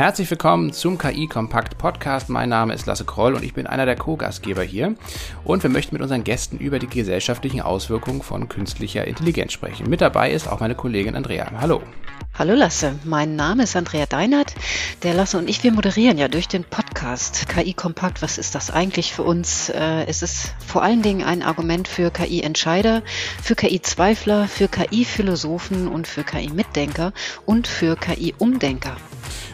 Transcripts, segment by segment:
Herzlich willkommen zum KI Kompakt Podcast. Mein Name ist Lasse Kroll und ich bin einer der Co-Gastgeber hier. Und wir möchten mit unseren Gästen über die gesellschaftlichen Auswirkungen von künstlicher Intelligenz sprechen. Mit dabei ist auch meine Kollegin Andrea. Hallo. Hallo Lasse, mein Name ist Andrea Deinert. Der Lasse und ich, wir moderieren ja durch den Podcast KI Kompakt. Was ist das eigentlich für uns? Äh, es ist vor allen Dingen ein Argument für KI-Entscheider, für KI-Zweifler, für KI-Philosophen und für KI-Mitdenker und für KI-Umdenker.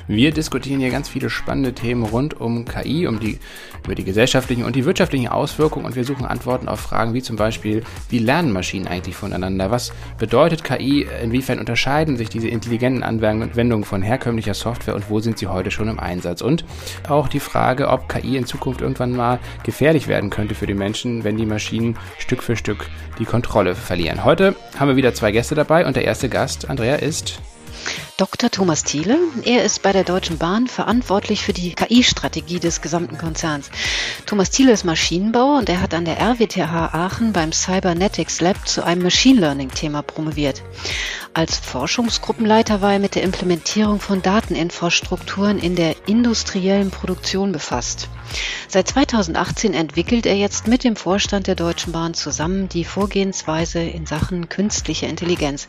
Wir diskutieren hier ganz viele spannende Themen rund um KI, um die, über die gesellschaftlichen und die wirtschaftlichen Auswirkungen und wir suchen Antworten auf Fragen wie zum Beispiel, wie lernen Maschinen eigentlich voneinander? Was bedeutet KI? Inwiefern unterscheiden sich diese intelligenten Anwendungen von herkömmlicher Software und wo sind sie heute schon im Einsatz? Und auch die Frage, ob KI in Zukunft irgendwann mal gefährlich werden könnte für die Menschen, wenn die Maschinen Stück für Stück die Kontrolle verlieren. Heute haben wir wieder zwei Gäste dabei und der erste Gast, Andrea, ist Dr. Thomas Thiele. Er ist bei der Deutschen Bahn verantwortlich für die KI-Strategie des gesamten Konzerns. Thomas Thiele ist Maschinenbauer und er hat an der RWTH Aachen beim Cybernetics Lab zu einem Machine Learning-Thema promoviert. Als Forschungsgruppenleiter war er mit der Implementierung von Dateninfrastrukturen in der industriellen Produktion befasst. Seit 2018 entwickelt er jetzt mit dem Vorstand der Deutschen Bahn zusammen die Vorgehensweise in Sachen künstliche Intelligenz.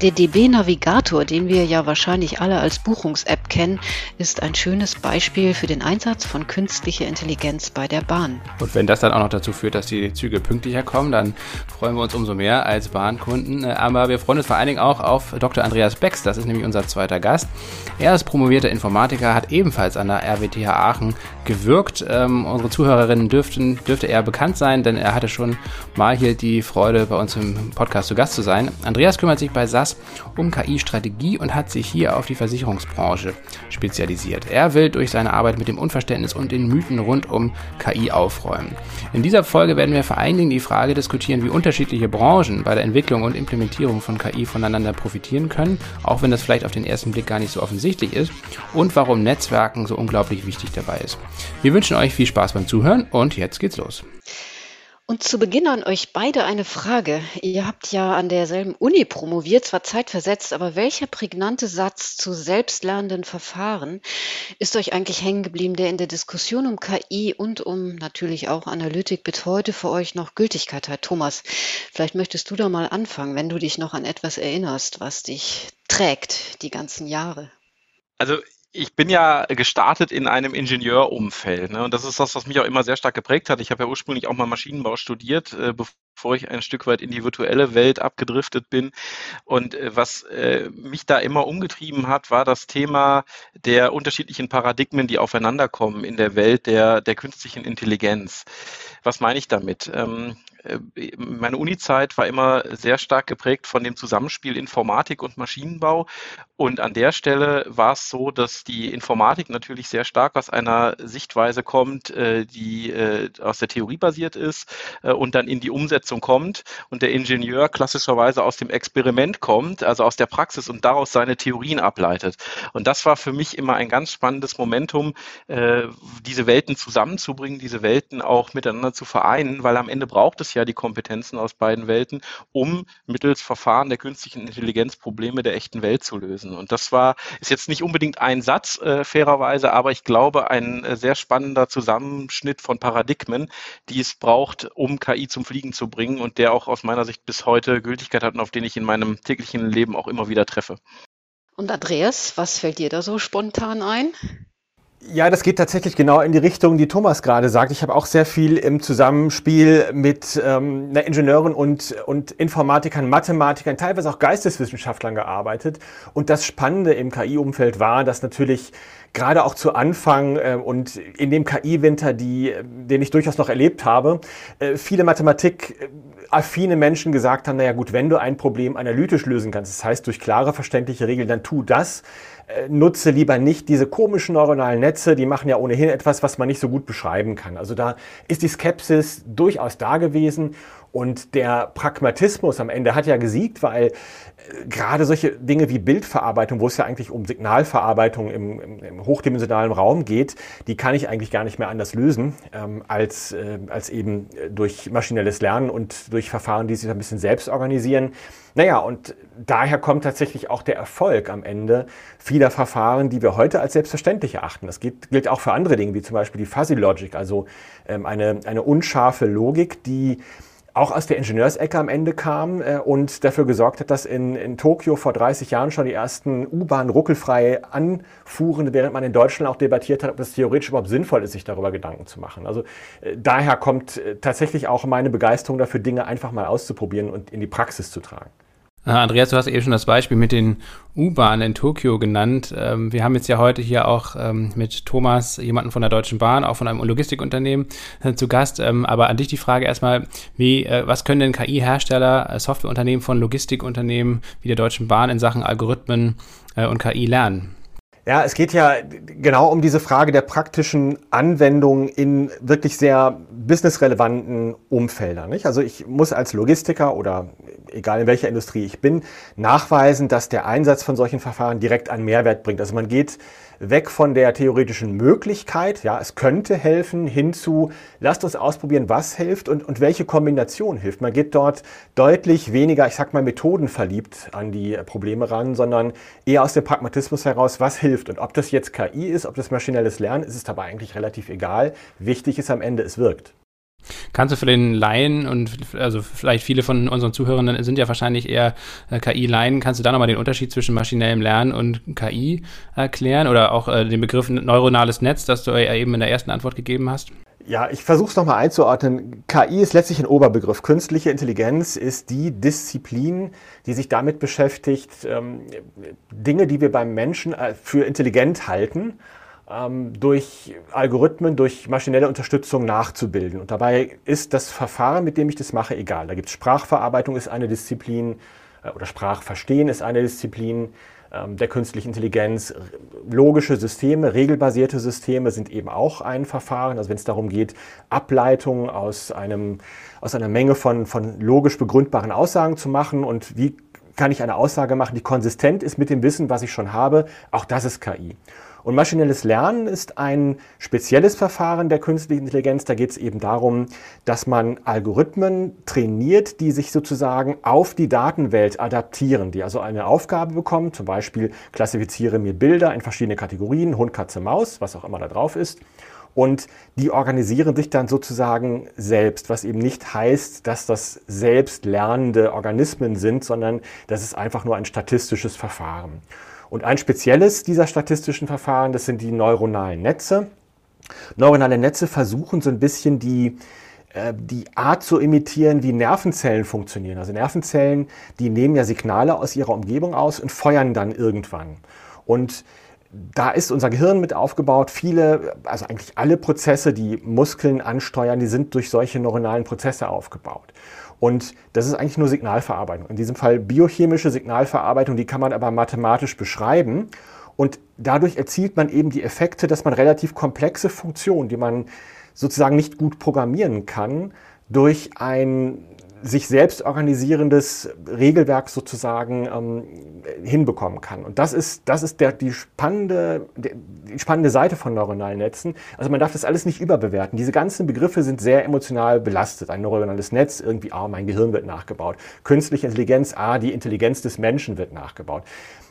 Der DB Navigator, den wir ja wahrscheinlich alle als Buchungs-App kennen, ist ein schönes Beispiel für den Einsatz von künstlicher Intelligenz bei der Bahn. Und wenn das dann auch noch dazu führt, dass die Züge pünktlicher kommen, dann freuen wir uns umso mehr als Bahnkunden. Aber wir freuen uns vor allen Dingen auch auf Dr. Andreas Becks, das ist nämlich unser zweiter Gast. Er ist promovierter Informatiker, hat ebenfalls an der RWTH Aachen gewirkt. Ähm, unsere Zuhörerinnen dürften, dürfte er bekannt sein, denn er hatte schon mal hier die Freude, bei uns im Podcast zu Gast zu sein. Andreas kümmert sich bei SAS um KI-Strategie und hat sich hier auf die Versicherungsbranche spezialisiert. Er will durch seine Arbeit mit dem Unverständnis und den Mythen rund um KI aufräumen. In dieser Folge werden wir vor allen Dingen die Frage diskutieren, wie unterschiedliche Branchen bei der Entwicklung und Implementierung von KI voneinander profitieren können, auch wenn das vielleicht auf den ersten Blick gar nicht so offensichtlich ist, und warum Netzwerken so unglaublich wichtig dabei ist. Wir wünschen euch viel Spaß beim Zuhören und jetzt geht's los. Und zu Beginn an euch beide eine Frage. Ihr habt ja an derselben Uni promoviert, zwar zeitversetzt, aber welcher prägnante Satz zu selbstlernenden Verfahren ist euch eigentlich hängen geblieben, der in der Diskussion um KI und um natürlich auch Analytik bis heute für euch noch Gültigkeit hat? Thomas, vielleicht möchtest du da mal anfangen, wenn du dich noch an etwas erinnerst, was dich trägt die ganzen Jahre. Also ich bin ja gestartet in einem Ingenieurumfeld. Ne? Und das ist das, was mich auch immer sehr stark geprägt hat. Ich habe ja ursprünglich auch mal Maschinenbau studiert, äh, bevor ich ein Stück weit in die virtuelle Welt abgedriftet bin. Und äh, was äh, mich da immer umgetrieben hat, war das Thema der unterschiedlichen Paradigmen, die aufeinanderkommen in der Welt der, der künstlichen Intelligenz. Was meine ich damit? Ähm, äh, meine Unizeit war immer sehr stark geprägt von dem Zusammenspiel Informatik und Maschinenbau. Und an der Stelle war es so, dass die Informatik natürlich sehr stark aus einer Sichtweise kommt, äh, die aus der Theorie basiert ist und dann in die Umsetzung kommt und der Ingenieur klassischerweise aus dem Experiment kommt, also aus der Praxis und daraus seine Theorien ableitet. Und das war für mich immer ein ganz spannendes Momentum, diese Welten zusammenzubringen, diese Welten auch miteinander zu vereinen, weil am Ende braucht es ja ja die Kompetenzen aus beiden Welten, um mittels Verfahren der künstlichen Intelligenz Probleme der echten Welt zu lösen. Und das war, ist jetzt nicht unbedingt ein Satz, äh, fairerweise, aber ich glaube, ein äh, sehr spannender Zusammenschnitt von Paradigmen, die es braucht, um KI zum Fliegen zu bringen und der auch aus meiner Sicht bis heute Gültigkeit hat und auf den ich in meinem täglichen Leben auch immer wieder treffe. Und Andreas, was fällt dir da so spontan ein? Ja, das geht tatsächlich genau in die Richtung, die Thomas gerade sagt. Ich habe auch sehr viel im Zusammenspiel mit ähm, Ingenieuren und, und Informatikern, Mathematikern, teilweise auch Geisteswissenschaftlern gearbeitet. Und das Spannende im KI-Umfeld war, dass natürlich gerade auch zu Anfang äh, und in dem KI-Winter, den ich durchaus noch erlebt habe, äh, viele Mathematik-affine Menschen gesagt haben, naja gut, wenn du ein Problem analytisch lösen kannst, das heißt durch klare, verständliche Regeln, dann tu das. Äh, nutze lieber nicht diese komischen neuronalen Netze, die machen ja ohnehin etwas, was man nicht so gut beschreiben kann. Also da ist die Skepsis durchaus da gewesen Und der Pragmatismus am Ende hat ja gesiegt, weil äh, gerade solche Dinge wie Bildverarbeitung, wo es ja eigentlich um Signalverarbeitung im, im, im hochdimensionalen Raum geht, die kann ich eigentlich gar nicht mehr anders lösen, ähm, als, äh, als eben durch maschinelles Lernen und durch Verfahren, die sich ein bisschen selbst organisieren. Naja, und daher kommt tatsächlich auch der Erfolg am Ende vieler Verfahren, die wir heute als selbstverständlich erachten. Das gilt, gilt auch für andere Dinge, wie zum Beispiel die Fuzzy Logic, also ähm, eine, eine unscharfe Logik, die auch aus der Ingenieursecke am Ende kam äh, und dafür gesorgt hat, dass in, in Tokio vor 30 Jahren schon die ersten U-Bahnen ruckelfrei anfuhren, während man in Deutschland auch debattiert hat, ob es theoretisch überhaupt sinnvoll ist, sich darüber Gedanken zu machen. Also äh, daher kommt äh, tatsächlich auch meine Begeisterung dafür, Dinge einfach mal auszuprobieren und in die Praxis zu tragen. Andreas, du hast eben schon das Beispiel mit den U-Bahnen in Tokio genannt. Ähm, wir haben jetzt ja heute hier auch ähm, mit Thomas jemanden von der Deutschen Bahn, auch von einem Logistikunternehmen äh, zu Gast. Ähm, aber an dich die Frage erstmal, wie, äh, was können denn KI-Hersteller, äh, Softwareunternehmen von Logistikunternehmen wie der Deutschen Bahn in Sachen Algorithmen und KI lernen? Ja, es geht ja genau um diese Frage der praktischen Anwendung in wirklich sehr businessrelevanten Umfeldern. Nicht? Also ich muss als Logistiker oder egal in welcher Industrie ich bin, nachweisen, dass der Einsatz von solchen Verfahren direkt einen Mehrwert bringt. Also man geht weg von der theoretischen Möglichkeit, ja, es könnte helfen, hinzu, lasst uns ausprobieren, was hilft und, und welche Kombination hilft. Man geht dort deutlich weniger, ich sag mal, methodenverliebt an die Probleme ran, sondern eher aus dem Pragmatismus heraus, was hilft. Und ob das jetzt KI ist, ob das maschinelles Lernen, ist es dabei eigentlich relativ egal. Wichtig ist am Ende, es wirkt. Kannst du für den Laien und also vielleicht viele von unseren Zuhörern sind ja wahrscheinlich eher äh, KI-Laien, kannst du da nochmal den Unterschied zwischen maschinellem Lernen und KI erklären oder auch äh, den Begriff neuronales Netz, das du ja eben in der ersten Antwort gegeben hast? Ja, ich versuche es nochmal einzuordnen. KI ist letztlich ein Oberbegriff. Künstliche Intelligenz ist die Disziplin, die sich damit beschäftigt, ähm, Dinge, die wir beim Menschen äh, für intelligent halten, durch Algorithmen, durch maschinelle Unterstützung nachzubilden. Und dabei ist das Verfahren, mit dem ich das mache, egal. Da gibt es Sprachverarbeitung, ist eine Disziplin, äh, oder Sprachverstehen ist eine Disziplin ähm, der künstlichen Intelligenz. Logische Systeme, regelbasierte Systeme sind eben auch ein Verfahren. Also wenn es darum geht, Ableitungen aus, einem, aus einer Menge von, von logisch begründbaren Aussagen zu machen und wie kann ich eine Aussage machen, die konsistent ist mit dem Wissen, was ich schon habe, auch das ist KI. Und maschinelles Lernen ist ein spezielles Verfahren der künstlichen Intelligenz. Da geht es eben darum, dass man Algorithmen trainiert, die sich sozusagen auf die Datenwelt adaptieren, die also eine Aufgabe bekommen, zum Beispiel klassifiziere mir Bilder in verschiedene Kategorien, Hund, Katze, Maus, was auch immer da drauf ist. Und die organisieren sich dann sozusagen selbst, was eben nicht heißt, dass das selbst lernende Organismen sind, sondern das ist einfach nur ein statistisches Verfahren. Und ein spezielles dieser statistischen Verfahren, das sind die neuronalen Netze. Neuronale Netze versuchen so ein bisschen die, äh, die Art zu imitieren, wie Nervenzellen funktionieren. Also Nervenzellen, die nehmen ja Signale aus ihrer Umgebung aus und feuern dann irgendwann. Und da ist unser Gehirn mit aufgebaut. Viele, also eigentlich alle Prozesse, die Muskeln ansteuern, die sind durch solche neuronalen Prozesse aufgebaut. Und das ist eigentlich nur Signalverarbeitung. In diesem Fall biochemische Signalverarbeitung, die kann man aber mathematisch beschreiben. Und dadurch erzielt man eben die Effekte, dass man relativ komplexe Funktionen, die man sozusagen nicht gut programmieren kann, durch ein sich selbst organisierendes Regelwerk sozusagen ähm, hinbekommen kann. Und das ist, das ist der, die, spannende, die spannende Seite von neuronalen Netzen. Also man darf das alles nicht überbewerten. Diese ganzen Begriffe sind sehr emotional belastet. Ein neuronales Netz, irgendwie, ah, mein Gehirn wird nachgebaut. Künstliche Intelligenz, ah, die Intelligenz des Menschen wird nachgebaut.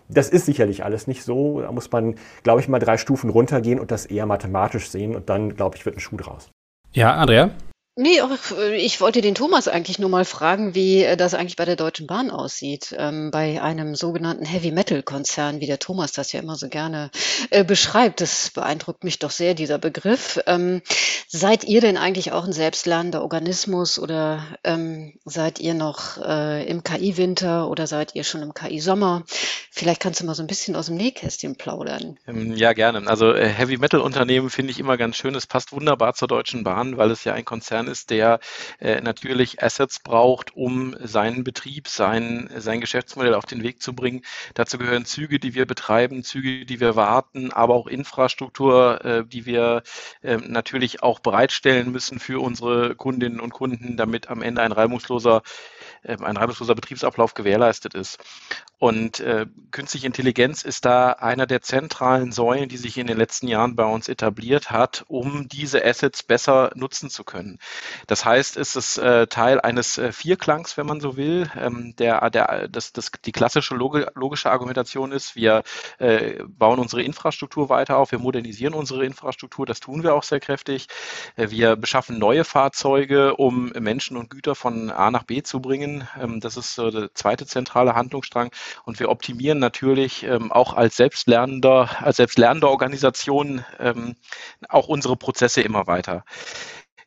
Das ist sicherlich alles nicht so. Da muss man, glaube ich, mal drei Stufen runtergehen und das eher mathematisch sehen. Und dann, glaube ich, wird ein Schuh draus. Ja, Andrea? Nee, äh, ich wollte den Thomas eigentlich nur mal fragen, wie äh, das eigentlich bei der Deutschen Bahn aussieht. Ähm, bei einem sogenannten Heavy-Metal-Konzern, wie der Thomas das ja immer so gerne äh, beschreibt. Das beeindruckt mich doch sehr, dieser Begriff. Ähm, seid ihr denn eigentlich auch ein selbstlernender Organismus oder ähm, seid ihr noch äh, im KI-Winter oder seid ihr schon im KI-Sommer? Vielleicht kannst du mal so ein bisschen aus dem Nähkästchen plaudern. Ähm, ja, gerne. Also äh, Heavy-Metal-Unternehmen finde ich immer ganz schön. Es passt wunderbar zur Deutschen Bahn, weil es ja ein Konzern Konzern ist, der äh, natürlich Assets braucht, um seinen Betrieb, sein, sein Geschäftsmodell auf den Weg zu bringen. Dazu gehören Züge, die wir betreiben, Züge, die wir warten, aber auch Infrastruktur, äh, die wir äh, natürlich auch bereitstellen müssen für unsere Kundinnen und Kunden, damit am Ende ein reibungsloser ähm, ein reibungsloser Betriebsablauf gewährleistet ist. Und äh, künstliche Intelligenz ist da einer der zentralen Säulen, die sich in den letzten Jahren bei uns etabliert hat, um diese Assets besser nutzen zu können. Das heißt, es ist äh, Teil eines äh, Vierklangs, wenn man so will. Ähm, der, der, das, das, die klassische logische Argumentation ist, wir äh, bauen unsere Infrastruktur weiter auf, wir modernisieren unsere Infrastruktur, das tun wir auch sehr kräftig. Äh, wir beschaffen neue Fahrzeuge, um Menschen und Güter von A nach B zu bringen. Ähm, das ist der zweite zentrale Handlungsstrang. Und wir optimieren natürlich ähm, auch als selbstlernender, als selbstlernende Organisation ähm, auch unsere Prozesse immer weiter.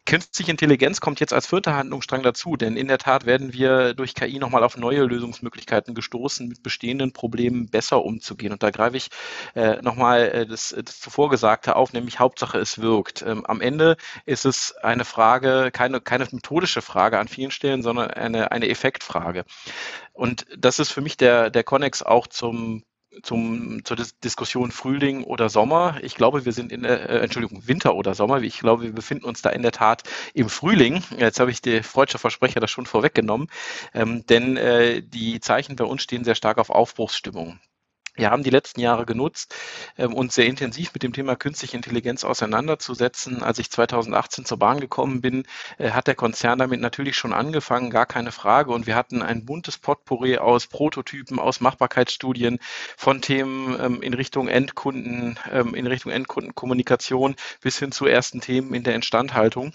Künstliche Intelligenz kommt jetzt als vierter Handlungsstrang dazu, denn in der Tat werden wir durch KI nochmal auf neue Lösungsmöglichkeiten gestoßen, mit bestehenden Problemen besser umzugehen. Und da greife ich äh, nochmal äh, das, das zuvor Gesagte auf, nämlich Hauptsache es wirkt. Ähm, am Ende ist es eine Frage, keine, keine methodische Frage an vielen Stellen, sondern eine, eine Effektfrage. Und das ist für mich der, der Connex auch zum zum, zur Dis Diskussion Frühling oder Sommer. Ich glaube, wir sind in der, äh, Entschuldigung, Winter oder Sommer. Ich glaube, wir befinden uns da in der Tat im Frühling. Jetzt habe ich die freudsche Versprecher das schon vorweggenommen, ähm, denn äh, die Zeichen bei uns stehen sehr stark auf Aufbruchsstimmung. Wir haben die letzten Jahre genutzt, ähm, uns sehr intensiv mit dem Thema künstliche Intelligenz auseinanderzusetzen. Als ich 2018 zur Bahn gekommen bin, äh, hat der Konzern damit natürlich schon angefangen, gar keine Frage. Und wir hatten ein buntes Potpourri aus Prototypen, aus Machbarkeitsstudien, von Themen ähm, in Richtung Endkunden, ähm, in Richtung Endkundenkommunikation bis hin zu ersten Themen in der Instandhaltung.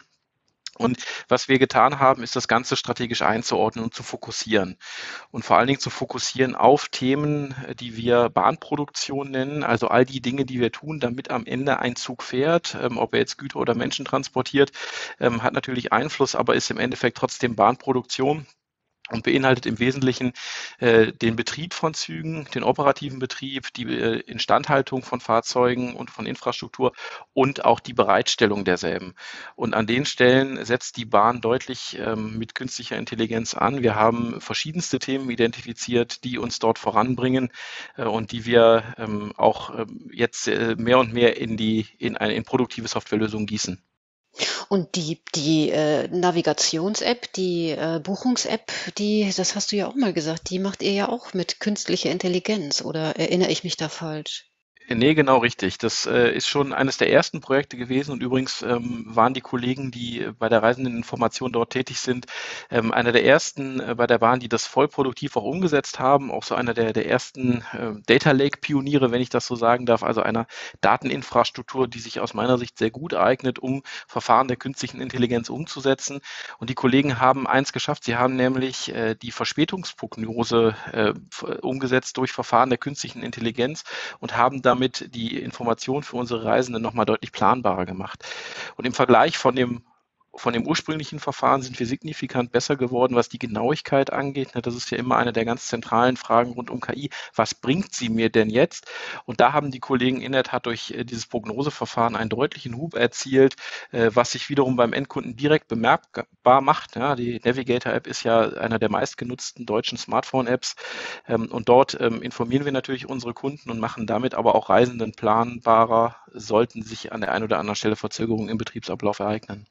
Und was wir getan haben, ist das Ganze strategisch einzuordnen und zu fokussieren. Und vor allen Dingen zu fokussieren auf Themen, die wir Bahnproduktion nennen, also all die Dinge, die wir tun, damit am Ende ein Zug fährt, ähm, ob er jetzt Güter oder Menschen transportiert, ähm, hat natürlich Einfluss, aber ist im Endeffekt trotzdem Bahnproduktion und beinhaltet im Wesentlichen äh, den Betrieb von Zügen, den operativen Betrieb, die äh, Instandhaltung von Fahrzeugen und von Infrastruktur und auch die Bereitstellung derselben. Und an den Stellen setzt die Bahn deutlich ähm, mit künstlicher Intelligenz an. Wir haben verschiedenste Themen identifiziert, die uns dort voranbringen äh, und die wir ähm, auch ähm, jetzt äh, mehr und mehr in die in eine in produktive Softwarelösungen gießen. Und die, die äh, Navigations-App, die äh, Buchungs-App, die, das hast du ja auch mal gesagt, die macht ihr ja auch mit künstlicher Intelligenz, oder erinnere ich mich da falsch? Nee, genau richtig. Das äh, ist schon eines der ersten Projekte gewesen und übrigens ähm, waren die Kollegen, die bei der Reisenden Information dort tätig sind, ähm, einer der ersten äh, bei der Bahn, die das voll produktiv auch umgesetzt haben, auch so einer der, der ersten äh, Data Lake Pioniere, wenn ich das so sagen darf, also einer Dateninfrastruktur, die sich aus meiner Sicht sehr gut eignet, um Verfahren der künstlichen Intelligenz umzusetzen. Und die Kollegen haben eins geschafft, sie haben nämlich äh, die Verspätungsprognose äh, umgesetzt durch Verfahren der künstlichen Intelligenz und haben da damit die Information für unsere Reisenden nochmal deutlich planbarer gemacht. Und im Vergleich von dem von dem ursprünglichen Verfahren sind wir signifikant besser geworden, was die Genauigkeit angeht. Das ist ja immer eine der ganz zentralen Fragen rund um KI. Was bringt sie mir denn jetzt? Und da haben die Kollegen in der Tat durch äh, dieses Prognoseverfahren einen deutlichen Hub erzielt, äh, was sich wiederum beim Endkunden direkt bemerkbar macht. Die Navigator-App ist ja einer der meistgenutzten deutschen Smartphone-Apps. Ähm, und dort ähm, informieren wir natürlich unsere Kunden und machen damit aber auch Reisenden planbarer, sollten sich an der einen oder anderen Stelle Verzögerungen im Betriebsablauf ereignen.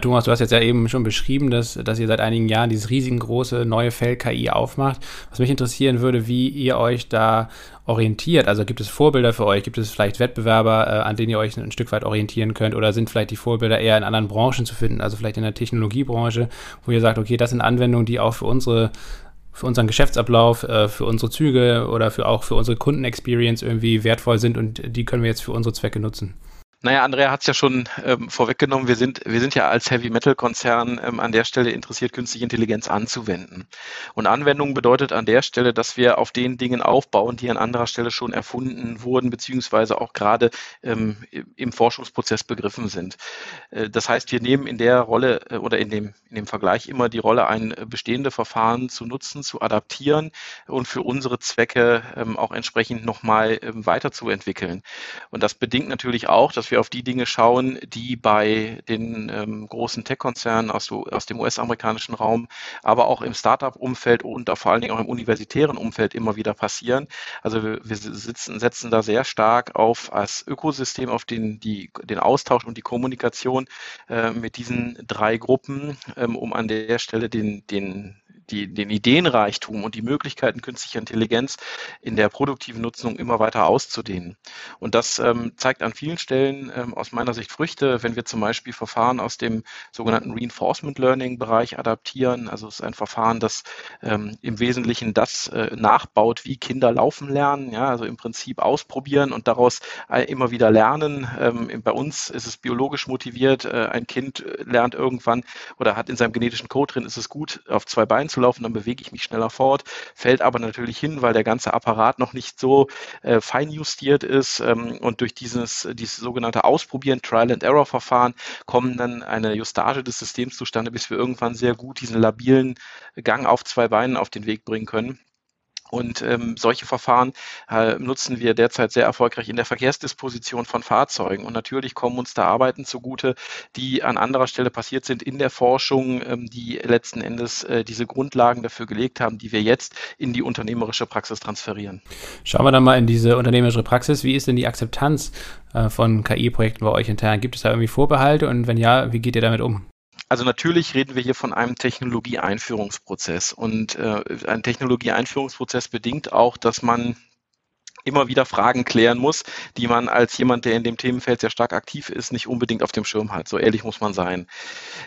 Thomas, du hast jetzt ja eben schon beschrieben, dass, dass ihr seit einigen Jahren dieses riesengroße neue Feld KI aufmacht. Was mich interessieren würde, wie ihr euch da orientiert. Also gibt es Vorbilder für euch? Gibt es vielleicht Wettbewerber, äh, an denen ihr euch ein Stück weit orientieren könnt? Oder sind vielleicht die Vorbilder eher in anderen Branchen zu finden? Also vielleicht in der Technologiebranche, wo ihr sagt, okay, das sind Anwendungen, die auch für unsere für unseren Geschäftsablauf, äh, für unsere Züge oder für auch für unsere Kundenexperience irgendwie wertvoll sind und die können wir jetzt für unsere Zwecke nutzen. Naja, Andrea hat es ja schon ähm, vorweggenommen. Wir sind, wir sind ja als Heavy Metal Konzern ähm, an der Stelle interessiert, künstliche Intelligenz anzuwenden. Und Anwendung bedeutet an der Stelle, dass wir auf den Dingen aufbauen, die an anderer Stelle schon erfunden wurden, beziehungsweise auch gerade ähm, im Forschungsprozess begriffen sind. Äh, das heißt, wir nehmen in der Rolle äh, oder in dem, in dem Vergleich immer die Rolle, ein äh, bestehende Verfahren zu nutzen, zu adaptieren und für unsere Zwecke ähm, auch entsprechend nochmal ähm, weiterzuentwickeln. Und das bedingt natürlich auch, dass wir wir auf die Dinge schauen, die bei den ähm, großen Tech-Konzernen aus, aus dem US-amerikanischen Raum, aber auch im Startup-Umfeld und vor allen Dingen auch im universitären Umfeld immer wieder passieren. Also wir, wir sitzen, setzen da sehr stark auf als Ökosystem, auf den, die, den Austausch und die Kommunikation äh, mit diesen drei Gruppen, ähm, um an der Stelle den, den die, den Ideenreichtum und die Möglichkeiten künstlicher Intelligenz in der produktiven Nutzung immer weiter auszudehnen. Und das ähm, zeigt an vielen Stellen ähm, aus meiner Sicht Früchte, wenn wir zum Beispiel Verfahren aus dem sogenannten Reinforcement Learning Bereich adaptieren. Also es ist ein Verfahren, das ähm, im Wesentlichen das äh, nachbaut, wie Kinder laufen lernen. Ja, also im Prinzip ausprobieren und daraus äh, immer wieder lernen. Ähm, bei uns ist es biologisch motiviert. Äh, ein Kind lernt irgendwann oder hat in seinem genetischen Code drin, ist es gut, auf zwei Beinen zu laufen, dann bewege ich mich schneller fort, fällt aber natürlich hin, weil der ganze Apparat noch nicht so äh, feinjustiert ist ähm, und durch dieses, dieses sogenannte Ausprobieren, Trial-and-Error-Verfahren kommen dann eine Justage des Systems zustande, bis wir irgendwann sehr gut diesen labilen Gang auf zwei Beinen auf den Weg bringen können. Und ähm, solche Verfahren äh, nutzen wir derzeit sehr erfolgreich in der Verkehrsdisposition von Fahrzeugen. Und natürlich kommen uns da Arbeiten zugute, die an anderer Stelle passiert sind in der Forschung, ähm, die letzten Endes äh, diese Grundlagen dafür gelegt haben, die wir jetzt in die unternehmerische Praxis transferieren. Schauen wir dann mal in diese unternehmerische Praxis. Wie ist denn die Akzeptanz äh, von KI-Projekten bei euch intern? Gibt es da irgendwie Vorbehalte und wenn ja, wie geht ihr damit um? Also natürlich reden wir hier von einem Technologieeinführungsprozess und äh, ein Technologieeinführungsprozess bedingt auch, dass man immer wieder Fragen klären muss, die man als jemand, der in dem Themenfeld sehr stark aktiv ist, nicht unbedingt auf dem Schirm hat. So ehrlich muss man sein.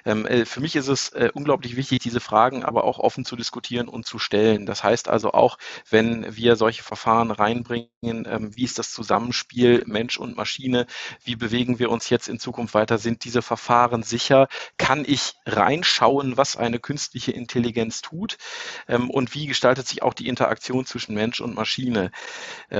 Ähm, äh, für mich ist es äh, unglaublich wichtig, diese Fragen aber auch offen zu diskutieren und zu stellen. Das heißt also auch, wenn wir solche Verfahren reinbringen, ähm, wie ist das Zusammenspiel Mensch und Maschine? Wie bewegen wir uns jetzt in Zukunft weiter? Sind diese Verfahren sicher? Kann ich reinschauen, was eine künstliche Intelligenz tut? Ähm, und wie gestaltet sich auch die Interaktion zwischen Mensch und Maschine?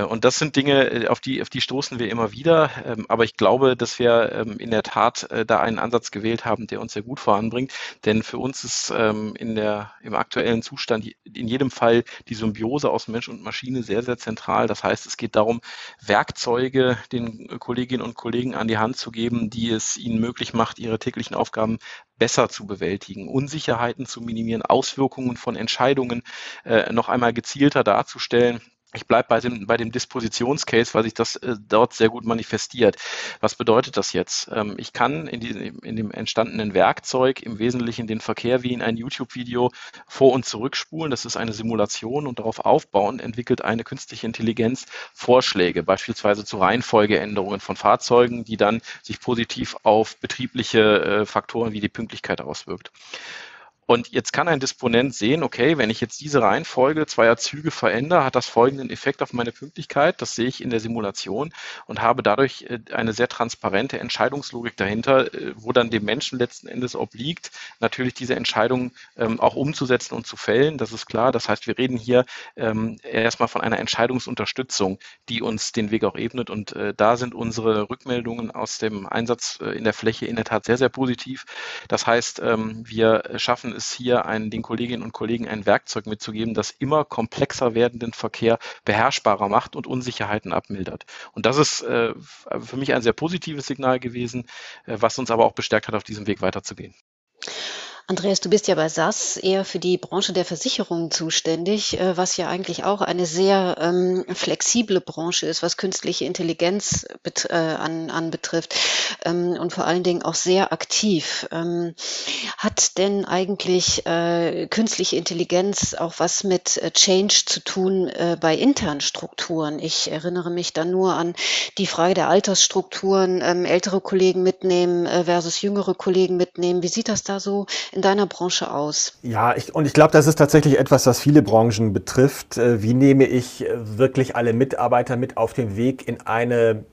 Und das sind Dinge, äh, auf die, auf die stoßen wir immer wieder. Ähm, aber ich glaube, dass wir ähm, in der Tat äh, da einen Ansatz gewählt haben, der uns sehr gut voranbringt. Denn für uns ist ähm, in der, im aktuellen Zustand in jedem Fall die Symbiose aus Mensch und Maschine sehr, sehr zentral. Das heißt, es geht darum, Werkzeuge den Kolleginnen und Kollegen an die Hand zu geben, die es ihnen möglich macht, ihre täglichen Aufgaben besser zu bewältigen, Unsicherheiten zu minimieren, Auswirkungen von Entscheidungen äh, noch einmal gezielter darzustellen ich bleibe bei dem, bei dem Dispositionscase, weil sich das äh, dort sehr gut manifestiert. Was bedeutet das jetzt? Ähm, ich kann in, die, in dem entstandenen Werkzeug im Wesentlichen den Verkehr wie in ein YouTube-Video vor- und zurückspulen. Das ist eine Simulation und darauf aufbauen entwickelt eine künstliche Intelligenz Vorschläge, beispielsweise zu Reihenfolgeänderungen von Fahrzeugen, die dann sich positiv auf betriebliche äh, Faktoren wie die Pünktlichkeit auswirkt. Und jetzt kann ein Disponent sehen, okay, wenn ich jetzt diese Reihenfolge zweier Züge verändere, hat das folgenden Effekt auf meine Pünktlichkeit. Das sehe ich in der Simulation und habe dadurch äh, eine sehr transparente Entscheidungslogik dahinter, äh, wo dann dem Menschen letzten Endes obliegt, natürlich diese Entscheidung ähm, auch umzusetzen und zu fällen. Das ist klar. Das heißt, wir reden hier ähm, erstmal von einer Entscheidungsunterstützung, die uns den Weg auch ebnet. Und äh, da sind unsere Rückmeldungen aus dem Einsatz in der Fläche in der Tat sehr, sehr positiv. Das heißt, ähm, wir schaffen ist hier einen, den Kolleginnen und Kollegen ein Werkzeug mitzugeben, das immer komplexer werdenden Verkehr beherrschbarer macht und Unsicherheiten abmildert. Und das ist äh, für mich ein sehr positives Signal gewesen, äh, was uns aber auch bestärkt hat, auf diesem Weg weiterzugehen. Andreas, du bist ja bei SAS eher für die Branche der Versicherungen zuständig, äh, was ja eigentlich auch eine sehr ähm, flexible Branche ist, was künstliche Intelligenz bet, äh, an, anbetrifft ähm, und vor allen Dingen auch sehr aktiv. Ähm, hat denn eigentlich äh, künstliche Intelligenz auch was mit äh, Change zu tun äh, bei internen Strukturen? Ich erinnere mich dann nur an die Frage der Altersstrukturen, ähm, ältere Kollegen mitnehmen äh, versus jüngere Kollegen mitnehmen. Wie sieht das da so in deiner Branche aus? Ja, ich, und ich glaube, das ist tatsächlich etwas, was viele Branchen betrifft. Äh, wie nehme ich äh, wirklich alle Mitarbeiter mit auf den Weg in eine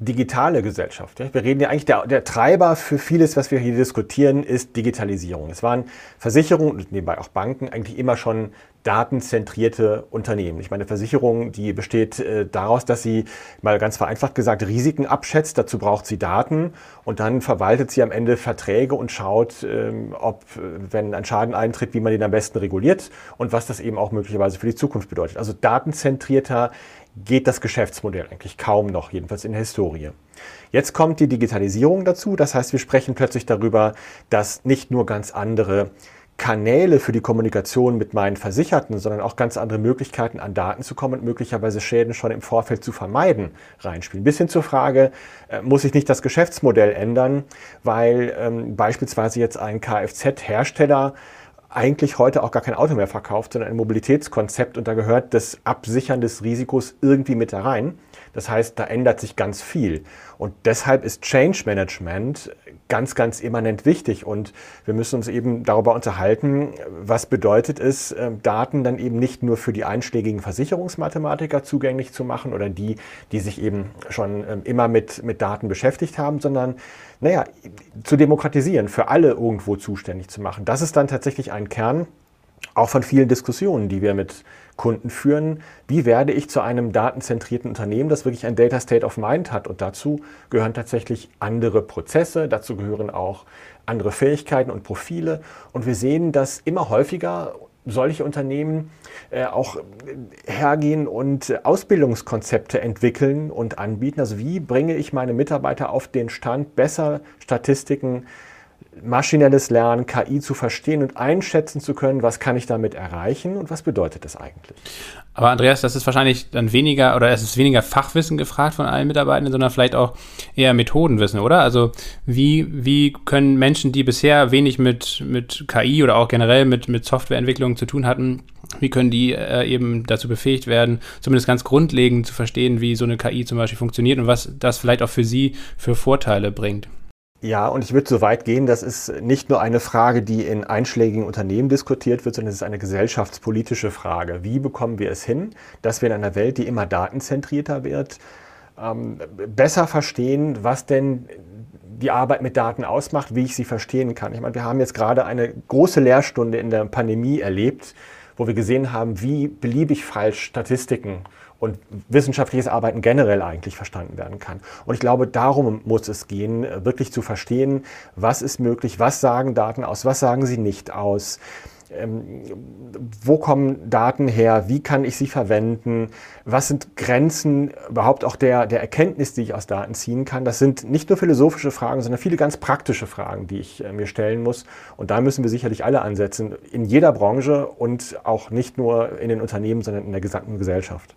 digitale Gesellschaft. Wir reden ja eigentlich, der, der, Treiber für vieles, was wir hier diskutieren, ist Digitalisierung. Es waren Versicherungen und nebenbei auch Banken eigentlich immer schon datenzentrierte Unternehmen. Ich meine, Versicherung, die besteht äh, daraus, dass sie mal ganz vereinfacht gesagt Risiken abschätzt. Dazu braucht sie Daten und dann verwaltet sie am Ende Verträge und schaut, ähm, ob, äh, wenn ein Schaden eintritt, wie man den am besten reguliert und was das eben auch möglicherweise für die Zukunft bedeutet. Also datenzentrierter geht das Geschäftsmodell eigentlich kaum noch, jedenfalls in der Historie. Jetzt kommt die Digitalisierung dazu. Das heißt, wir sprechen plötzlich darüber, dass nicht nur ganz andere Kanäle für die Kommunikation mit meinen Versicherten, sondern auch ganz andere Möglichkeiten an Daten zu kommen und möglicherweise Schäden schon im Vorfeld zu vermeiden, reinspielen. Bis hin zur Frage, äh, muss ich nicht das Geschäftsmodell ändern, weil ähm, beispielsweise jetzt ein Kfz-Hersteller eigentlich heute auch gar kein Auto mehr verkauft, sondern ein Mobilitätskonzept und da gehört das Absichern des Risikos irgendwie mit da rein. Das heißt, da ändert sich ganz viel. Und deshalb ist Change Management ganz, ganz immanent wichtig. Und wir müssen uns eben darüber unterhalten, was bedeutet es, ähm, Daten dann eben nicht nur für die einschlägigen Versicherungsmathematiker zugänglich zu machen oder die, die sich eben schon ähm, immer mit, mit Daten beschäftigt haben, sondern naja, zu demokratisieren, für alle irgendwo zuständig zu machen. Das ist dann tatsächlich ein Kern auch von vielen Diskussionen, die wir mit Kunden führen. Wie werde ich zu einem datenzentrierten Unternehmen, das wirklich ein Data State of Mind hat? Und dazu gehören tatsächlich andere Prozesse, dazu gehören auch andere Fähigkeiten und Profile. Und wir sehen, dass immer häufiger solche Unternehmen äh, auch hergehen und Ausbildungskonzepte entwickeln und anbieten. Also wie bringe ich meine Mitarbeiter auf den Stand, besser Statistiken maschinelles Lernen, KI zu verstehen und einschätzen zu können, was kann ich damit erreichen und was bedeutet das eigentlich. Aber Andreas, das ist wahrscheinlich dann weniger oder es ist weniger Fachwissen gefragt von allen Mitarbeitenden, sondern vielleicht auch eher Methodenwissen, oder? Also wie, wie können Menschen, die bisher wenig mit, mit KI oder auch generell mit, mit Softwareentwicklung zu tun hatten, wie können die äh, eben dazu befähigt werden, zumindest ganz grundlegend zu verstehen, wie so eine KI zum Beispiel funktioniert und was das vielleicht auch für sie für Vorteile bringt? Ja, und ich würde so weit gehen, das ist nicht nur eine Frage, die in einschlägigen Unternehmen diskutiert wird, sondern es ist eine gesellschaftspolitische Frage. Wie bekommen wir es hin, dass wir in einer Welt, die immer datenzentrierter wird, ähm, besser verstehen, was denn die Arbeit mit Daten ausmacht, wie ich sie verstehen kann. Ich meine, wir haben jetzt gerade eine große Lehrstunde in der Pandemie erlebt, wo wir gesehen haben, wie beliebig falsch Statistiken und wissenschaftliches Arbeiten generell eigentlich verstanden werden kann. Und ich glaube, darum muss es gehen, wirklich zu verstehen, was ist möglich, was sagen Daten aus, was sagen sie nicht aus. Ähm, wo kommen Daten her? Wie kann ich sie verwenden? Was sind Grenzen überhaupt auch der, der Erkenntnis, die ich aus Daten ziehen kann? Das sind nicht nur philosophische Fragen, sondern viele ganz praktische Fragen, die ich äh, mir stellen muss. Und da müssen wir sicherlich alle ansetzen, in jeder Branche und auch nicht nur in den Unternehmen, sondern in der gesamten Gesellschaft.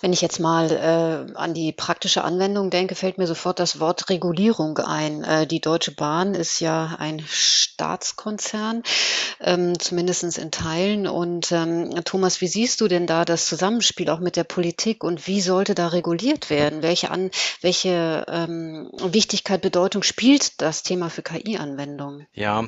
Wenn ich jetzt mal äh, an die praktische Anwendung denke, fällt mir sofort das Wort Regulierung ein. Äh, die Deutsche Bahn ist ja ein Staatskonzern, ähm, zumindest in Teilen. Und ähm, Thomas, wie siehst du denn da das Zusammenspiel auch mit der Politik und wie sollte da reguliert werden? Welche, an, welche ähm, Wichtigkeit, Bedeutung spielt das Thema für KI-Anwendungen? Ja,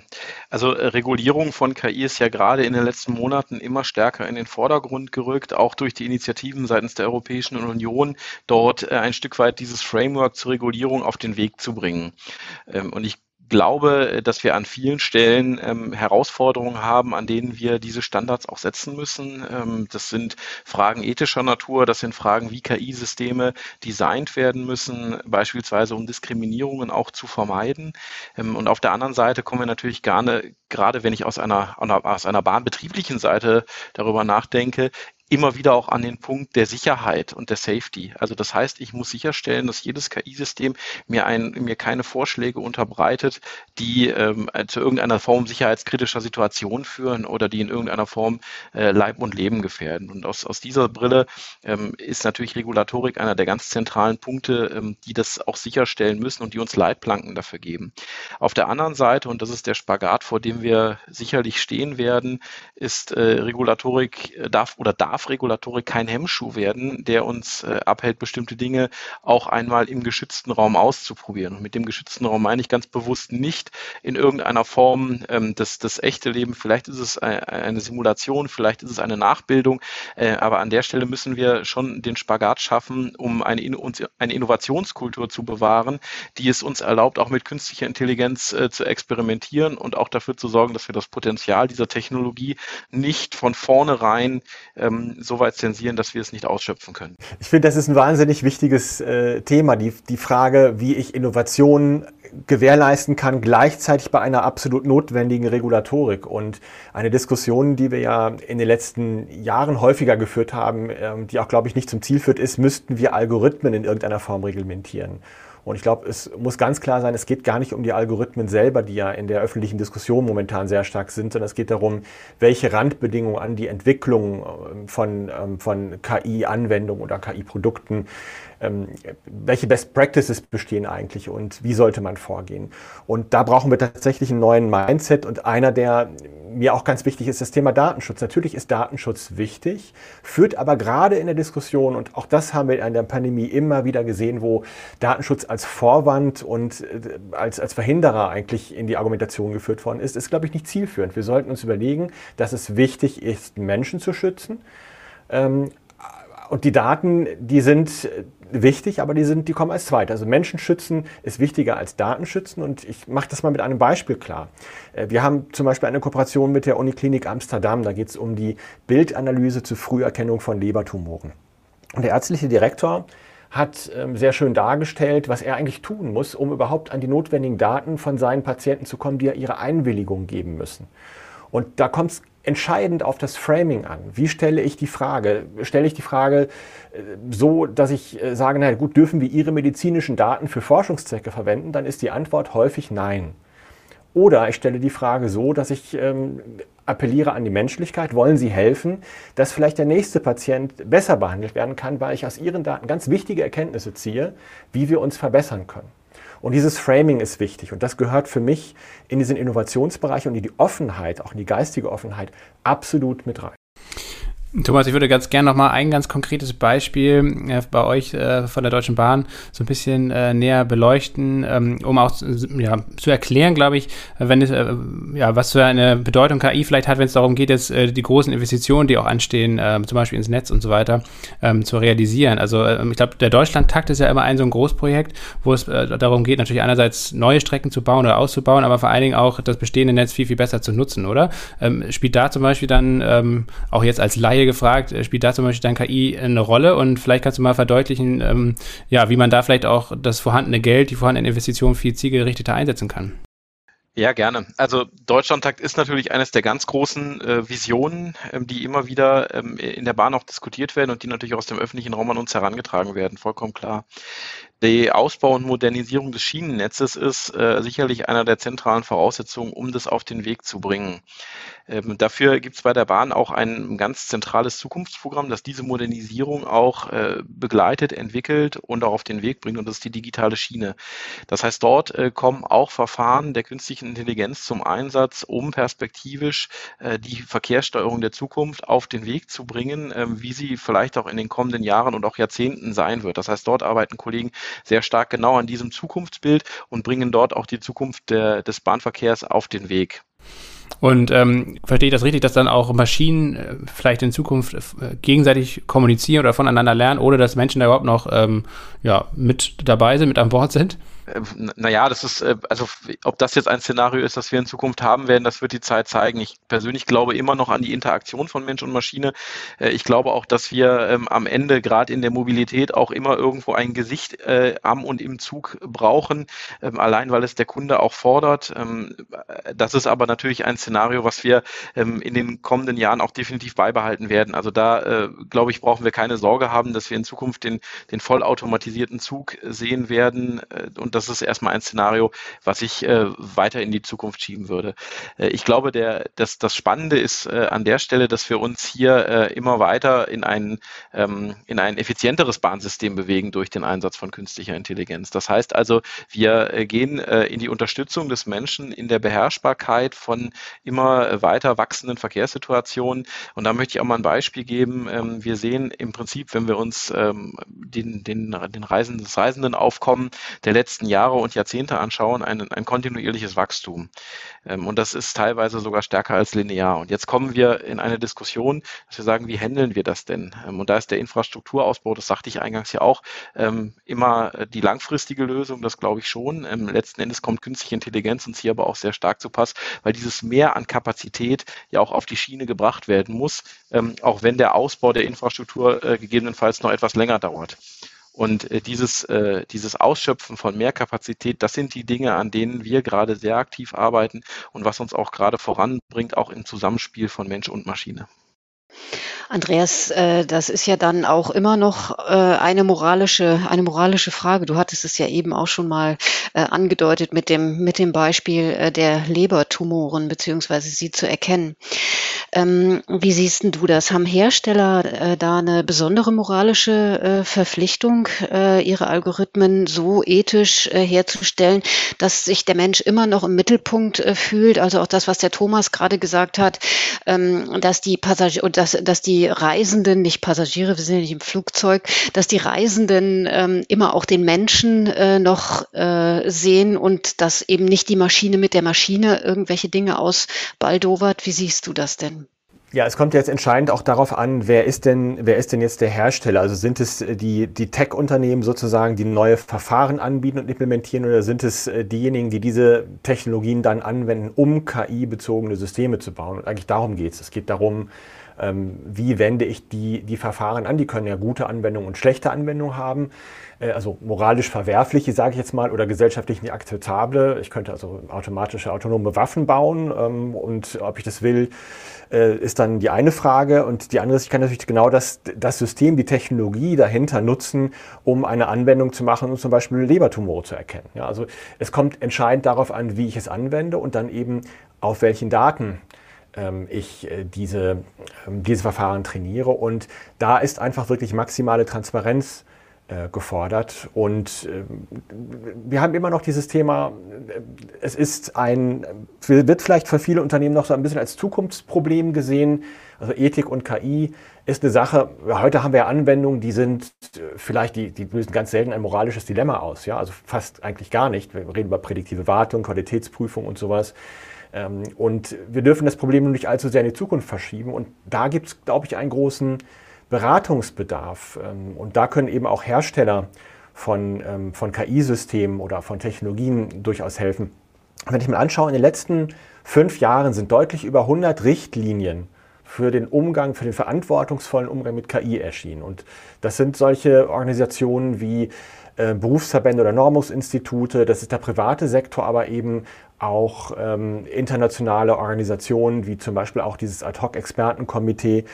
also äh, Regulierung von KI ist ja gerade in den letzten Monaten immer stärker in den Vordergrund gerückt, auch durch die Initiativen seitens der Europäischen Europäischen Union, dort äh, ein Stück weit dieses Framework zur Regulierung auf den Weg zu bringen. Ähm, und ich glaube, dass wir an vielen Stellen ähm, Herausforderungen haben, an denen wir diese Standards auch setzen müssen. Ähm, das sind Fragen ethischer Natur, das sind Fragen, wie KI-Systeme designt werden müssen, beispielsweise um Diskriminierungen auch zu vermeiden. Und auf der anderen Seite kommen wir natürlich gerne, gerade wenn ich aus einer, aus einer bahnbetrieblichen Seite darüber nachdenke, immer wieder auch an den Punkt der Sicherheit und der Safety. Also das heißt, ich muss sicherstellen, dass jedes KI-System mir, mir keine Vorschläge unterbreitet, die ähm, zu irgendeiner Form sicherheitskritischer Situation führen oder die in irgendeiner Form äh, Leib und Leben gefährden. Und aus, aus dieser Brille ähm, ist natürlich Regulatorik einer der ganz zentralen Punkte, ähm, die das auch sicherstellen müssen und die uns Leitplanken dafür geben. Auf der anderen Seite, und das ist der Spagat, vor dem wir sicherlich stehen werden, ist äh, Regulatorik äh, darf oder darf darf Regulatorik kein Hemmschuh werden, der uns äh, abhält, bestimmte Dinge auch einmal im geschützten Raum auszuprobieren. Und mit dem geschützten Raum meine ich ganz bewusst nicht in irgendeiner Form ähm, das, das echte Leben. Vielleicht ist es eine Simulation, vielleicht ist es eine Nachbildung, äh, aber an der Stelle müssen wir schon den Spagat schaffen, um eine, eine Innovationskultur zu bewahren, die es uns erlaubt, auch mit künstlicher Intelligenz äh, zu experimentieren und auch dafür zu sorgen, dass wir das Potenzial dieser Technologie nicht von vornherein ähm, so weit zensieren, dass wir es nicht ausschöpfen können. Ich finde, das ist ein wahnsinnig wichtiges äh, Thema, die, die Frage, wie ich Innovationen gewährleisten kann, gleichzeitig bei einer absolut notwendigen Regulatorik. Und eine Diskussion, die wir ja in den letzten Jahren häufiger geführt haben, ähm, die auch, glaube ich, nicht zum Ziel führt, ist, müssten wir Algorithmen in irgendeiner Form reglementieren. Und ich glaube, es muss ganz klar sein, es geht gar nicht um die Algorithmen selber, die ja in der öffentlichen Diskussion momentan sehr stark sind, sondern es geht darum, welche Randbedingungen an die Entwicklung ähm, von, ähm, von KI-Anwendungen oder KI-Produkten ähm, welche Best Practices bestehen eigentlich und wie sollte man vorgehen. Und da brauchen wir tatsächlich einen neuen Mindset und einer, der mir auch ganz wichtig ist, das Thema Datenschutz. Natürlich ist Datenschutz wichtig, führt aber gerade in der Diskussion, und auch das haben wir in der Pandemie immer wieder gesehen, wo Datenschutz als Vorwand und äh, als, als Verhinderer eigentlich in die Argumentation geführt worden ist, ist, glaube ich, nicht zielführend. Wir sollten uns überlegen, dass es wichtig ist, Menschen zu schützen. Ähm, und die Daten, die sind wichtig, aber die, sind, die kommen als zweit. Also Menschen schützen ist wichtiger als Datenschützen und ich mache das mal mit einem Beispiel klar. Äh, wir haben zum Beispiel eine Kooperation mit der Uniklinik Amsterdam, da geht es um die Bildanalyse zur Früherkennung von Lebertumoren. Und der ärztliche Direktor hat ähm, sehr schön dargestellt, was er eigentlich tun muss, um überhaupt an die notwendigen Daten von seinen Patienten zu kommen, die ja ihre Einwilligung geben müssen. Und da kommt es entscheidend auf das Framing an. Wie stelle ich die Frage? Stelle ich die Frage äh, so, dass ich äh, sage, na gut, dürfen wir Ihre medizinischen Daten für Forschungszwecke verwenden? Dann ist die Antwort häufig nein. Oder ich stelle die Frage so, dass ich ähm, appelliere an die Menschlichkeit, wollen Sie helfen, dass vielleicht der nächste Patient besser behandelt werden kann, weil ich aus Ihren Daten ganz wichtige Erkenntnisse ziehe, wie wir uns verbessern können. Und dieses Framing ist wichtig. Und das gehört für mich in diesen Innovationsbereich und in die Offenheit, auch in die geistige Offenheit, absolut mit rein. Thomas, ich würde ganz gerne noch mal ein ganz konkretes Beispiel äh, bei euch äh, von der Deutschen Bahn so ein bisschen äh, näher beleuchten, ähm, um auch ja, zu erklären, glaube ich, wenn es, äh, ja, was für eine Bedeutung KI vielleicht hat, wenn es darum geht, jetzt äh, die großen Investitionen, die auch anstehen, ähm, zum Beispiel ins Netz und so weiter, ähm, zu realisieren. Also ähm, ich glaube, der Deutschlandtakt ist ja immer ein so ein Großprojekt, wo es äh, darum geht, natürlich einerseits neue Strecken zu bauen oder auszubauen, aber vor allen Dingen auch das bestehende Netz viel, viel besser zu nutzen, oder? Ähm, spielt da zum Beispiel dann ähm, auch jetzt als Laie gefragt, äh, spielt da zum Beispiel dann KI eine Rolle? Und vielleicht kannst du mal verdeutlichen, ähm, ja, wie man da vielleicht auch das vorhandene Geld, die vorhandenen Investitionen viel zielgerichteter einsetzen kann. Ja, gerne. Also Deutschlandtakt ist natürlich eines der ganz großen äh, Visionen, ähm, die immer wieder ähm, in der Bahn auch diskutiert werden und die natürlich aus dem öffentlichen Raum an uns herangetragen werden, vollkommen klar. Die Ausbau und Modernisierung des Schienennetzes ist äh, sicherlich einer der zentralen Voraussetzungen, um das auf den Weg zu bringen. Ähm, dafür gibt es bei der Bahn auch ein ganz zentrales Zukunftsprogramm, das diese Modernisierung auch äh, begleitet, entwickelt und auch auf den Weg bringt. Und das ist die digitale Schiene. Das heißt, dort äh, kommen auch Verfahren der künstlichen Intelligenz zum Einsatz, um perspektivisch äh, die Verkehrssteuerung der Zukunft auf den Weg zu bringen, ähm, wie sie vielleicht auch in den kommenden Jahren und auch Jahrzehnten sein wird. Das heißt, dort arbeiten Kollegen sehr stark genau an diesem Zukunftsbild und bringen dort auch die Zukunft der, des Bahnverkehrs auf den Weg. Und ähm, verstehe ich das richtig, dass dann auch Maschinen äh, vielleicht in Zukunft äh, gegenseitig kommunizieren oder voneinander lernen, ohne dass Menschen da überhaupt noch ähm, ja, mit dabei sind, mit an Bord sind? Ähm, naja, das ist, äh, also ob das jetzt ein Szenario ist, das wir in Zukunft haben werden, das wird die Zeit zeigen. Ich persönlich glaube immer noch an die Interaktion von Mensch und Maschine. Äh, ich glaube auch, dass wir ähm, am Ende gerade in der Mobilität auch immer irgendwo ein Gesicht äh, am und im Zug brauchen, ähm, allein weil es der Kunde auch fordert. Das ist aber natürlich ein Szenario, was wir in den kommenden Jahren auch definitiv beibehalten werden. Also da, glaube ich, brauchen wir keine Sorge haben, dass wir in Zukunft den, den vollautomatisierten Zug sehen werden und das ist erstmal ein Szenario, was ich äh, weiter in die Zukunft schieben würde. Äh, ich glaube, der, das, das Spannende ist äh, an der Stelle, dass wir uns hier äh, immer weiter in ein, ähm, in ein effizienteres Bahnsystem bewegen durch den Einsatz von künstlicher Intelligenz. Das heißt also, wir äh, gehen äh, in die Unterstützung des Menschen in der Beherrschbarkeit von immer weiter wachsenden Verkehrssituationen. Und da möchte ich auch mal ein Beispiel geben. Ähm, wir sehen im Prinzip, wenn wir uns ähm, den, den, den Reisenden, das Reisendenaufkommen der letzten Jahre und Jahrzehnte anschauen, ein, ein kontinuierliches Wachstum. Ähm, und das ist teilweise sogar stärker als linear. Und jetzt kommen wir in eine Diskussion, dass wir sagen, wie handeln wir das denn? Ähm, und da ist der Infrastrukturausbau, das sagte ich eingangs ja auch, ähm, immer die langfristige Lösung, das glaube ich schon. Letzten Endes kommt künstliche Intelligenz uns hier aber auch sehr stark zu Pass, weil dieses Mehr an Kapazität ja auch auf die Schiene gebracht werden muss, auch wenn der Ausbau der Infrastruktur äh, gegebenenfalls noch etwas länger dauert. Und äh, dieses, äh, dieses Ausschöpfen von mehr Kapazität, das sind die Dinge, an denen wir gerade sehr aktiv arbeiten und was uns auch gerade voranbringt, auch im Zusammenspiel von Mensch und Maschine. Andreas, äh, das ist ja dann auch immer noch äh, eine moralische, eine moralische Frage. Du hattest es ja eben auch schon mal äh, angedeutet mit dem, mit dem Beispiel der Lebertumoren beziehungsweise sie zu erkennen. Ähm, wie siehst du das? Haben Hersteller äh, da eine besondere moralische äh, Verpflichtung, äh, ihre Algorithmen so ethisch äh, herzustellen, dass sich der Mensch immer noch im Mittelpunkt äh, fühlt? Also auch das, was der Thomas gerade gesagt hat, ähm, dass die Passagiere, dass, dass die Reisenden, nicht Passagiere, wir sind ja nicht im Flugzeug, dass die Reisenden ähm, immer auch den Menschen äh, noch sehen und dass eben nicht die Maschine mit der Maschine irgendwelche Dinge ausbaldowert. Wie siehst du das denn? Ja, es kommt jetzt entscheidend auch darauf an, wer ist denn, wer ist denn jetzt der Hersteller? Also sind es äh, die, die Tech-Unternehmen sozusagen, die neue Verfahren anbieten und implementieren oder sind es äh, diejenigen, die diese Technologien dann anwenden, um KI-bezogene Systeme zu bauen? Und eigentlich darum geht es. Es geht darum, ähm, wie wende ich die, die Verfahren an. Die können ja gute Anwendungen und schlechte Anwendungen haben. Äh, also moralisch verwerfliche, sage ich jetzt mal, oder gesellschaftlich nicht akzeptable. Ich könnte also automatische autonome Waffen bauen ähm, und ob ich das will, äh, ist dann die eine Frage. Und die andere ist, ich kann natürlich genau das, das System, die Technologie dahinter nutzen, um eine Anwendung zu machen, um zum Beispiel Lebertumore zu erkennen. Ja, also es kommt entscheidend darauf an, wie ich es anwende und dann eben auf welchen Daten ähm, ich äh, diese, ähm, diese Verfahren trainiere. Und da ist einfach wirklich maximale Transparenz gefordert. Und äh, wir haben immer noch dieses Thema, es ist ein, wird vielleicht für viele Unternehmen noch so ein bisschen als Zukunftsproblem gesehen. Also Ethik und KI ist eine Sache, heute haben wir Anwendungen, die sind vielleicht, die, die lösen ganz selten ein moralisches Dilemma aus. Ja? Also fast eigentlich gar nicht. Wir reden über prädiktive Wartung, Qualitätsprüfung und sowas. Ähm, und wir dürfen das Problem nicht allzu sehr in die Zukunft verschieben. Und da gibt es, glaube ich, einen großen Beratungsbedarf. Ähm, und da können eben auch Hersteller von, ähm, von KI-Systemen oder von Technologien durchaus helfen. Wenn ich mir anschaue, in den letzten fünf Jahren sind deutlich über 100 Richtlinien für den Umgang, für den verantwortungsvollen Umgang mit KI erschienen. Und das sind solche Organisationen wie äh, Berufsverbände oder Normungsinstitute, das ist der private Sektor, aber eben auch ähm, internationale Organisationen wie zum Beispiel auch dieses Ad-Hoc-Expertenkomitee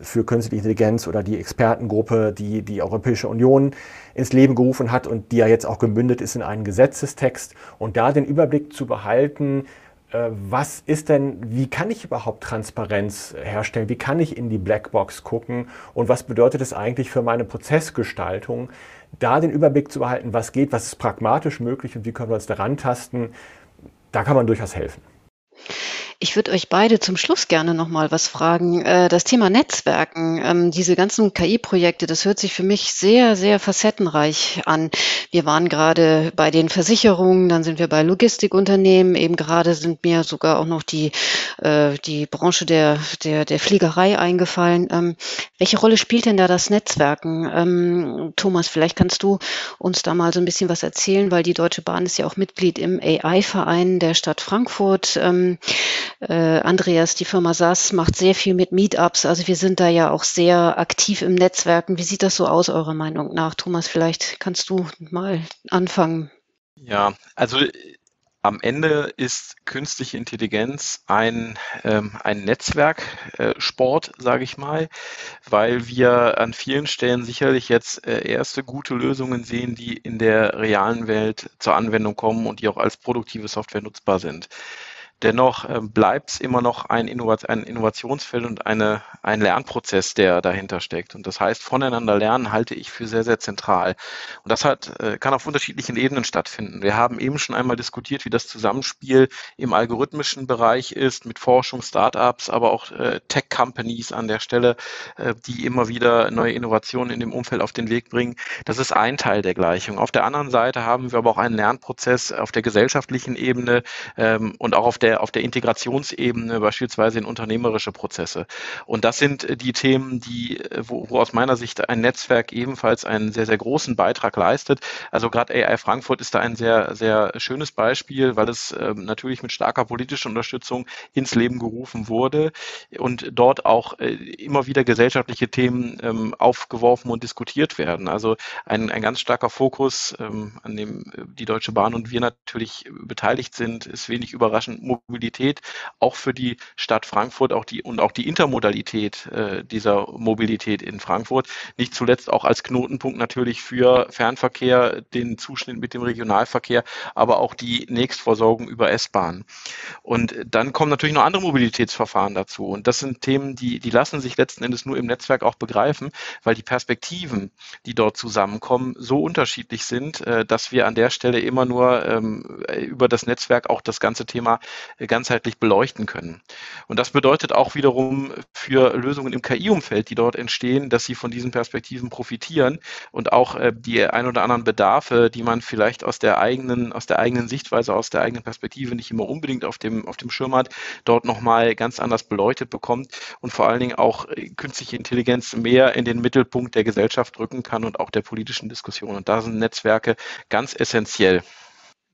für künstliche Intelligenz oder die Expertengruppe, die die Europäische Union ins Leben gerufen hat und die ja jetzt auch gemündet ist in einen Gesetzestext und da den Überblick zu behalten, äh, was ist denn, wie kann ich überhaupt Transparenz herstellen? Wie kann ich in die Blackbox gucken? Und was bedeutet es eigentlich für meine Prozessgestaltung? Da den Überblick zu behalten, was geht, was ist pragmatisch möglich und wie können wir uns daran tasten, da kann man durchaus helfen. Ich würde euch beide zum Schluss gerne noch mal was fragen. Äh, das Thema Netzwerken, ähm, diese ganzen KI-Projekte, das hört sich für mich sehr, sehr facettenreich an. Wir waren gerade bei den Versicherungen, dann sind wir bei Logistikunternehmen. Eben gerade sind mir sogar auch noch die, äh, die Branche der, der, der Fliegerei eingefallen. Ähm, welche Rolle spielt denn da das Netzwerken? Ähm, Thomas, vielleicht kannst du uns da mal so ein bisschen was erzählen, weil die Deutsche Bahn ist ja auch Mitglied im AI-Verein der Stadt Frankfurt. Äh, Andreas, die Firma SAS macht sehr viel mit Meetups. Also wir sind da ja auch sehr aktiv im Netzwerken. Wie sieht das so aus, eurer Meinung nach? Thomas, vielleicht kannst du mal anfangen. Ja, also am Ende ist künstliche Intelligenz ein, ähm, ein Netzwerksport, äh, sage ich mal, weil wir an vielen Stellen sicherlich jetzt äh, erste gute Lösungen sehen, die in der realen Welt zur Anwendung kommen und die auch als produktive Software nutzbar sind. Dennoch äh, bleibt es immer noch ein Innovationsfeld und eine, ein Lernprozess, der dahinter steckt. Und das heißt, voneinander lernen halte ich für sehr, sehr zentral. Und das hat, äh, kann auf unterschiedlichen Ebenen stattfinden. Wir haben eben schon einmal diskutiert, wie das Zusammenspiel im algorithmischen Bereich ist mit Forschung, Startups, aber auch äh, Tech-Companies an der Stelle, äh, die immer wieder neue Innovationen in dem Umfeld auf den Weg bringen. Das ist ein Teil der Gleichung. Auf der anderen Seite haben wir aber auch einen Lernprozess auf der gesellschaftlichen Ebene ähm, und auch auf der der, auf der Integrationsebene, beispielsweise in unternehmerische Prozesse. Und das sind äh, die Themen, die, äh, wo, wo aus meiner Sicht ein Netzwerk ebenfalls einen sehr, sehr großen Beitrag leistet. Also gerade AI Frankfurt ist da ein sehr, sehr schönes Beispiel, weil es ähm, natürlich mit starker politischer Unterstützung ins Leben gerufen wurde und dort auch äh, immer wieder gesellschaftliche Themen ähm, aufgeworfen und diskutiert werden. Also ein, ein ganz starker Fokus, ähm, an dem die Deutsche Bahn und wir natürlich beteiligt sind, ist wenig überraschend Mobilität auch für die Stadt Frankfurt auch die und auch die Intermodalität äh, dieser Mobilität in Frankfurt. Nicht zuletzt auch als Knotenpunkt natürlich für Fernverkehr, den Zuschnitt mit dem Regionalverkehr, aber auch die Nächstversorgung über S-Bahn. Und dann kommen natürlich noch andere Mobilitätsverfahren dazu. Und das sind Themen, die, die lassen sich letzten Endes nur im Netzwerk auch begreifen, weil die Perspektiven, die dort zusammenkommen, so unterschiedlich sind, äh, dass wir an der Stelle immer nur ähm, über das Netzwerk auch das ganze Thema ganzheitlich beleuchten können. Und das bedeutet auch wiederum für Lösungen im KI-Umfeld, die dort entstehen, dass sie von diesen Perspektiven profitieren und auch äh, die ein oder anderen Bedarfe, die man vielleicht aus der eigenen, aus der eigenen Sichtweise, aus der eigenen Perspektive nicht immer unbedingt auf dem, auf dem Schirm hat, dort nochmal ganz anders beleuchtet bekommt und vor allen Dingen auch äh, künstliche Intelligenz mehr in den Mittelpunkt der Gesellschaft rücken kann und auch der politischen Diskussion. Und da sind Netzwerke ganz essentiell.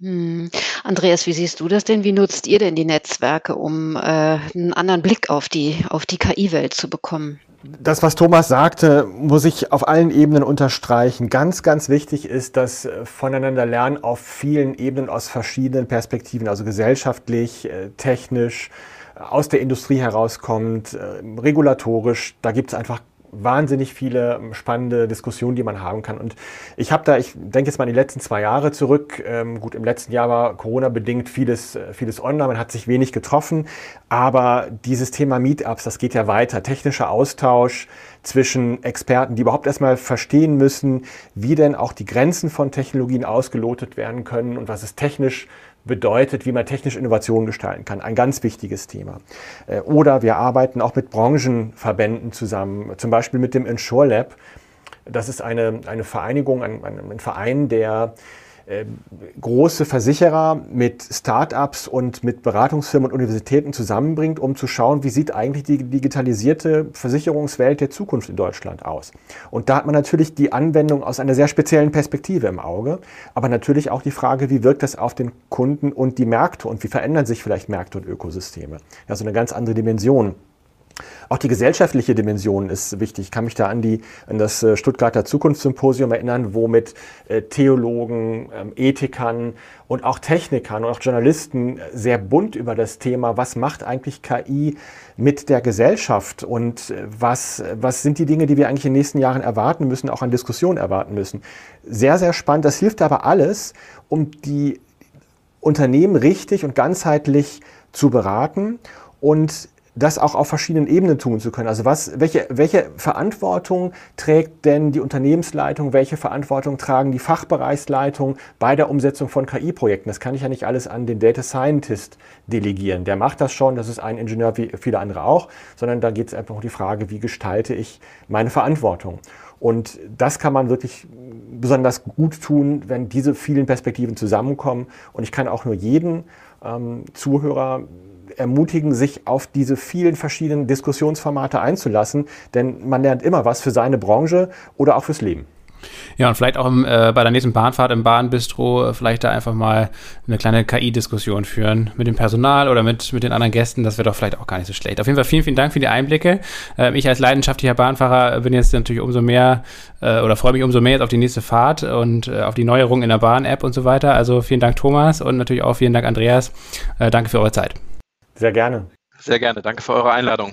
Hm. Andreas, wie siehst du das denn? Wie nutzt ihr denn die Netzwerke, um äh, einen anderen Blick auf die, auf die KI-Welt zu bekommen? Das, was Thomas sagte, muss ich auf allen Ebenen unterstreichen. Ganz, ganz wichtig ist, dass äh, voneinander lernen auf vielen Ebenen aus verschiedenen Perspektiven, also gesellschaftlich, äh, technisch, aus der Industrie herauskommt, äh, regulatorisch. Da gibt es einfach wahnsinnig viele spannende Diskussionen, die man haben kann. Und ich habe da, ich denke jetzt mal in die letzten zwei Jahre zurück. Ähm, gut, im letzten Jahr war Corona-bedingt vieles, äh, vieles online, man hat sich wenig getroffen. Aber dieses Thema Meetups, das geht ja weiter. Technischer Austausch zwischen Experten, die überhaupt erstmal verstehen müssen, wie denn auch die Grenzen von Technologien ausgelotet werden können und was es technisch bedeutet, wie man technische Innovationen gestalten kann. Ein ganz wichtiges Thema. Äh, oder wir arbeiten auch mit Branchenverbänden zusammen, zum Beispiel mit dem Insure Lab. Das ist eine, eine Vereinigung, ein, ein Verein, der große Versicherer mit Start-ups und mit Beratungsfirmen und Universitäten zusammenbringt, um zu schauen, wie sieht eigentlich die digitalisierte Versicherungswelt der Zukunft in Deutschland aus. Und da hat man natürlich die Anwendung aus einer sehr speziellen Perspektive im Auge, aber natürlich auch die Frage, wie wirkt das auf den Kunden und die Märkte und wie verändern sich vielleicht Märkte und Ökosysteme. Also eine ganz andere Dimension. Auch die gesellschaftliche Dimension ist wichtig. Ich kann mich da an, die, an das äh, Stuttgarter Zukunftssymposium erinnern, wo mit äh, Theologen, ähm, Ethikern und auch Technikern und auch Journalisten sehr bunt über das Thema, was macht eigentlich KI mit der Gesellschaft und äh, was, was sind die Dinge, die wir eigentlich in den nächsten Jahren erwarten müssen, auch an Diskussionen erwarten müssen. Sehr, sehr spannend. Das hilft aber alles, um die Unternehmen richtig und ganzheitlich zu beraten und das auch auf verschiedenen Ebenen tun zu können. Also was, welche, welche Verantwortung trägt denn die Unternehmensleitung, welche Verantwortung tragen die Fachbereichsleitungen bei der Umsetzung von KI-Projekten? Das kann ich ja nicht alles an den Data Scientist delegieren. Der macht das schon, das ist ein Ingenieur wie viele andere auch, sondern da geht es einfach um die Frage, wie gestalte ich meine Verantwortung? Und das kann man wirklich besonders gut tun, wenn diese vielen Perspektiven zusammenkommen. Und ich kann auch nur jeden ähm, Zuhörer ermutigen, sich auf diese vielen verschiedenen Diskussionsformate einzulassen, denn man lernt immer was für seine Branche oder auch fürs Leben. Ja, und vielleicht auch im, äh, bei der nächsten Bahnfahrt im Bahnbistro äh, vielleicht da einfach mal eine kleine KI-Diskussion führen mit dem Personal oder mit, mit den anderen Gästen. Das wäre doch vielleicht auch gar nicht so schlecht. Auf jeden Fall vielen, vielen Dank für die Einblicke. Äh, ich als leidenschaftlicher Bahnfahrer bin jetzt natürlich umso mehr äh, oder freue mich umso mehr jetzt auf die nächste Fahrt und äh, auf die Neuerungen in der Bahn-App und so weiter. Also vielen Dank, Thomas, und natürlich auch vielen Dank, Andreas. Äh, danke für eure Zeit. Sehr gerne. Sehr gerne. Danke für eure Einladung.